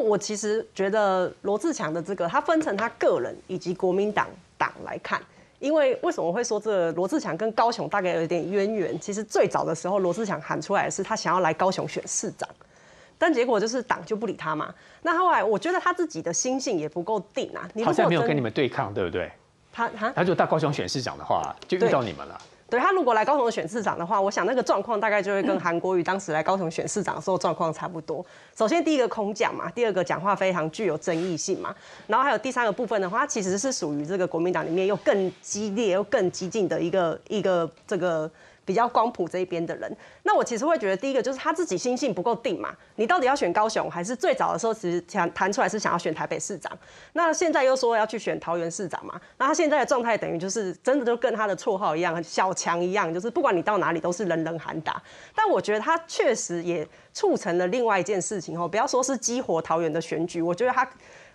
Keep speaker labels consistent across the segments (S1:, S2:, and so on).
S1: 我其实觉得罗志强的这个，他分成他个人以及国民党党来看。因为为什么会说这个罗志强跟高雄大概有点渊源？其实最早的时候，罗志强喊出来的是他想要来高雄选市长，但结果就是党就不理他嘛。那后来我觉得他自己的心性也不够定啊。你
S2: 好像没有跟你们对抗，对不对？他他他就到高雄选市长的话，就遇到你们了。
S1: 对，他如果来高雄选市长的话，我想那个状况大概就会跟韩国瑜当时来高雄选市长的时候状况差不多。首先第一个空降嘛，第二个讲话非常具有争议性嘛，然后还有第三个部分的话，其实是属于这个国民党里面又更激烈又更激进的一个一个这个。比较光谱这一边的人，那我其实会觉得，第一个就是他自己心性不够定嘛。你到底要选高雄，还是最早的时候其实想谈出来是想要选台北市长，那现在又说要去选桃园市长嘛？那他现在的状态等于就是真的就跟他的绰号一样，小强一样，就是不管你到哪里都是人人喊打。但我觉得他确实也促成了另外一件事情哦，不要说是激活桃园的选举，我觉得他。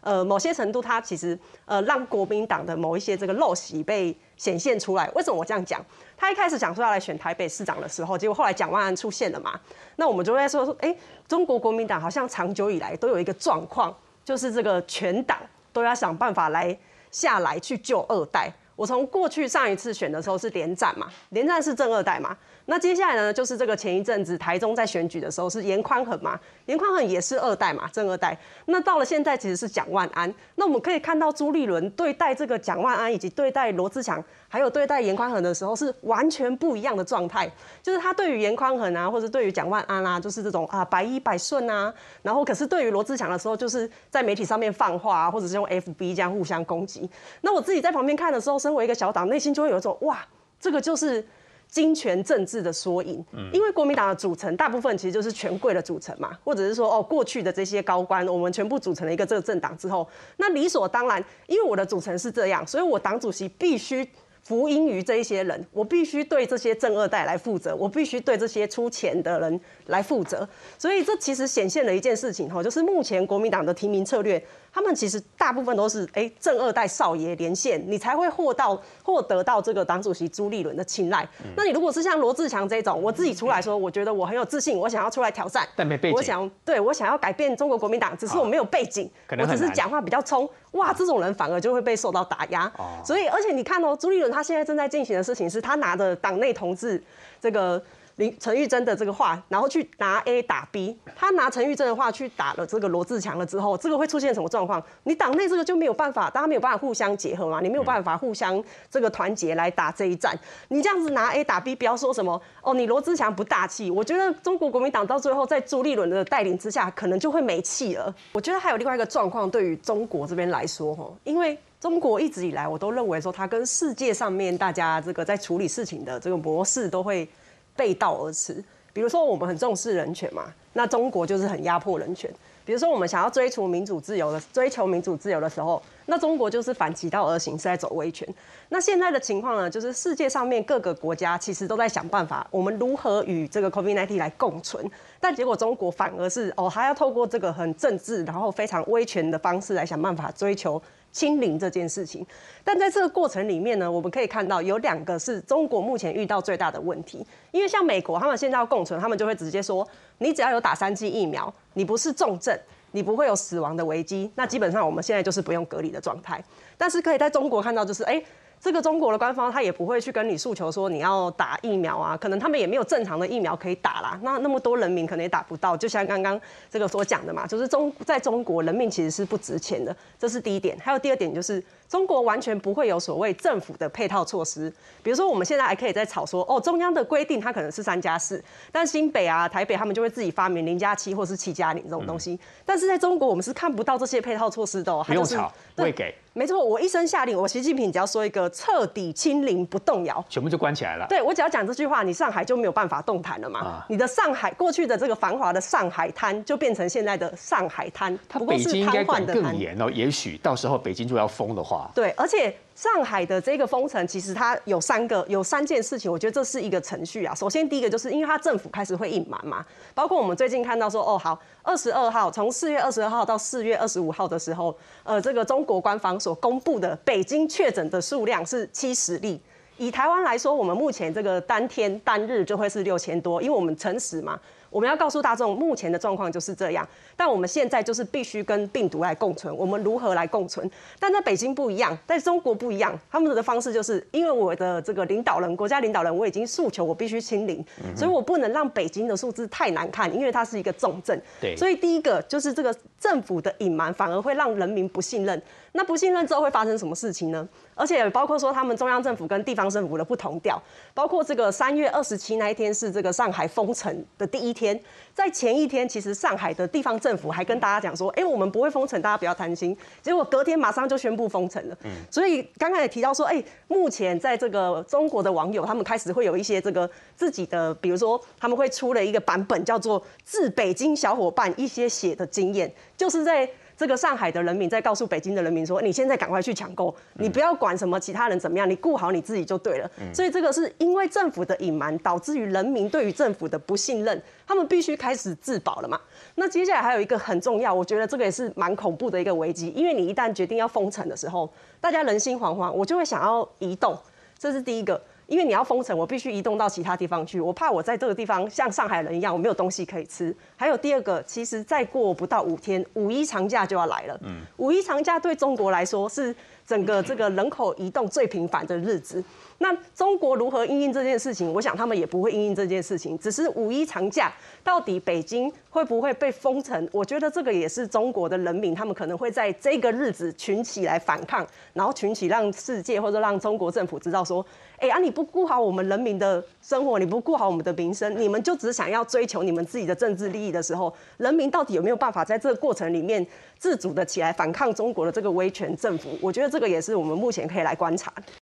S1: 呃，某些程度，他其实呃，让国民党的某一些这个陋习被显现出来。为什么我这样讲？他一开始讲说要来选台北市长的时候，结果后来蒋万安出现了嘛？那我们就会说说，哎，中国国民党好像长久以来都有一个状况，就是这个全党都要想办法来下来去救二代。我从过去上一次选的时候是连战嘛，连战是正二代嘛。那接下来呢，就是这个前一阵子台中在选举的时候是严宽恒嘛，严宽恒也是二代嘛，正二代。那到了现在其实是蒋万安。那我们可以看到朱立伦对待这个蒋万安以及对待罗志强，还有对待严宽恒的时候是完全不一样的状态。就是他对于严宽恒啊，或者对于蒋万安啊，就是这种啊百依百顺啊。然后可是对于罗志强的时候，就是在媒体上面放话啊，或者是用 FB 这样互相攻击。那我自己在旁边看的时候，身为一个小党，内心就会有一种哇，这个就是。金权政治的缩影，因为国民党的组成大部分其实就是权贵的组成嘛，或者是说哦，过去的这些高官，我们全部组成了一个这个政党之后，那理所当然，因为我的组成是这样，所以我党主席必须服膺于这一些人，我必须对这些正二代来负责，我必须对这些出钱的人来负责，所以这其实显现了一件事情哈，就是目前国民党的提名策略。他们其实大部分都是哎正二代少爷连线，你才会获到获得到这个党主席朱立伦的青睐。嗯、那你如果是像罗志祥这种，我自己出来说，我觉得我很有自信，我想要出来挑战，
S2: 但没背景，
S1: 我想对我想要改变中国国民党，只是我没有背景，哦、我只是讲话比较冲，哇，这种人反而就会被受到打压。哦、所以而且你看哦，朱立伦他现在正在进行的事情是他拿着党内同志这个。林陈玉珍的这个话，然后去拿 A 打 B，他拿陈玉珍的话去打了这个罗志强了之后，这个会出现什么状况？你党内这个就没有办法，大家没有办法互相结合嘛，你没有办法互相这个团结来打这一战。你这样子拿 A 打 B，不要说什么哦，你罗志强不大气。我觉得中国国民党到最后在朱立伦的带领之下，可能就会没气了。我觉得还有另外一个状况，对于中国这边来说，哈，因为中国一直以来我都认为说，它跟世界上面大家这个在处理事情的这个模式都会。背道而驰，比如说我们很重视人权嘛，那中国就是很压迫人权。比如说我们想要追求民主自由的追求民主自由的时候，那中国就是反其道而行，是在走威权。那现在的情况呢，就是世界上面各个国家其实都在想办法，我们如何与这个 COVID-19 来共存。但结果中国反而是哦，还要透过这个很政治，然后非常威权的方式来想办法追求。清零这件事情，但在这个过程里面呢，我们可以看到有两个是中国目前遇到最大的问题。因为像美国，他们现在要共存，他们就会直接说，你只要有打三剂疫苗，你不是重症，你不会有死亡的危机，那基本上我们现在就是不用隔离的状态。但是可以在中国看到，就是哎。这个中国的官方他也不会去跟你诉求说你要打疫苗啊，可能他们也没有正常的疫苗可以打啦。那那么多人民可能也打不到，就像刚刚这个所讲的嘛，就是中在中国人命其实是不值钱的，这是第一点。还有第二点就是。中国完全不会有所谓政府的配套措施，比如说我们现在还可以在吵说，哦，中央的规定它可能是三加四，但新北啊、台北他们就会自己发明零加七或是七加零这种东西。嗯、但是在中国，我们是看不到这些配套措施的、哦，
S2: 不用吵，不会给。
S1: 没错，我一声下令，我习近平只要说一个彻底清零不动摇，
S2: 全部就关起来了。
S1: 对，我只要讲这句话，你上海就没有办法动弹了嘛。啊、你的上海过去的这个繁华的上海滩，就变成现在的上海滩。
S2: 它北京应该管更严哦，也许到时候北京就要封的话。
S1: 对，而且。上海的这个封城，其实它有三个，有三件事情，我觉得这是一个程序啊。首先，第一个就是因为它政府开始会隐瞒嘛，包括我们最近看到说，哦，好，二十二号，从四月二十二号到四月二十五号的时候，呃，这个中国官方所公布的北京确诊的数量是七十例。以台湾来说，我们目前这个单天单日就会是六千多，因为我们诚实嘛。我们要告诉大众，目前的状况就是这样。但我们现在就是必须跟病毒来共存，我们如何来共存？但在北京不一样，在中国不一样，他们的方式就是因为我的这个领导人，国家领导人，我已经诉求我必须清零，所以我不能让北京的数字太难看，因为它是一个重症。
S2: 对，
S1: 所以第一个就是这个政府的隐瞒，反而会让人民不信任。那不信任之后会发生什么事情呢？而且包括说他们中央政府跟地方政府的不同调，包括这个三月二十七那一天是这个上海封城的第一天，在前一天其实上海的地方政府还跟大家讲说，哎，我们不会封城，大家不要担心。结果隔天马上就宣布封城了。嗯，所以刚刚也提到说，哎，目前在这个中国的网友，他们开始会有一些这个自己的，比如说他们会出了一个版本，叫做《致北京小伙伴一些血的经验》，就是在。这个上海的人民在告诉北京的人民说：“你现在赶快去抢购，你不要管什么其他人怎么样，你顾好你自己就对了。”所以这个是因为政府的隐瞒，导致于人民对于政府的不信任，他们必须开始自保了嘛。那接下来还有一个很重要，我觉得这个也是蛮恐怖的一个危机，因为你一旦决定要封城的时候，大家人心惶惶，我就会想要移动，这是第一个。因为你要封城，我必须移动到其他地方去。我怕我在这个地方像上海人一样，我没有东西可以吃。还有第二个，其实再过不到五天，五一长假就要来了。嗯，五一长假对中国来说是整个这个人口移动最频繁的日子。那中国如何应应这件事情？我想他们也不会应应这件事情。只是五一长假到底北京会不会被封城？我觉得这个也是中国的人民，他们可能会在这个日子群起来反抗，然后群起让世界或者让中国政府知道说，哎啊，你不顾好我们人民的生活，你不顾好我们的民生，你们就只想要追求你们自己的政治利益的时候，人民到底有没有办法在这个过程里面自主的起来反抗中国的这个威权政府？我觉得这个也是我们目前可以来观察。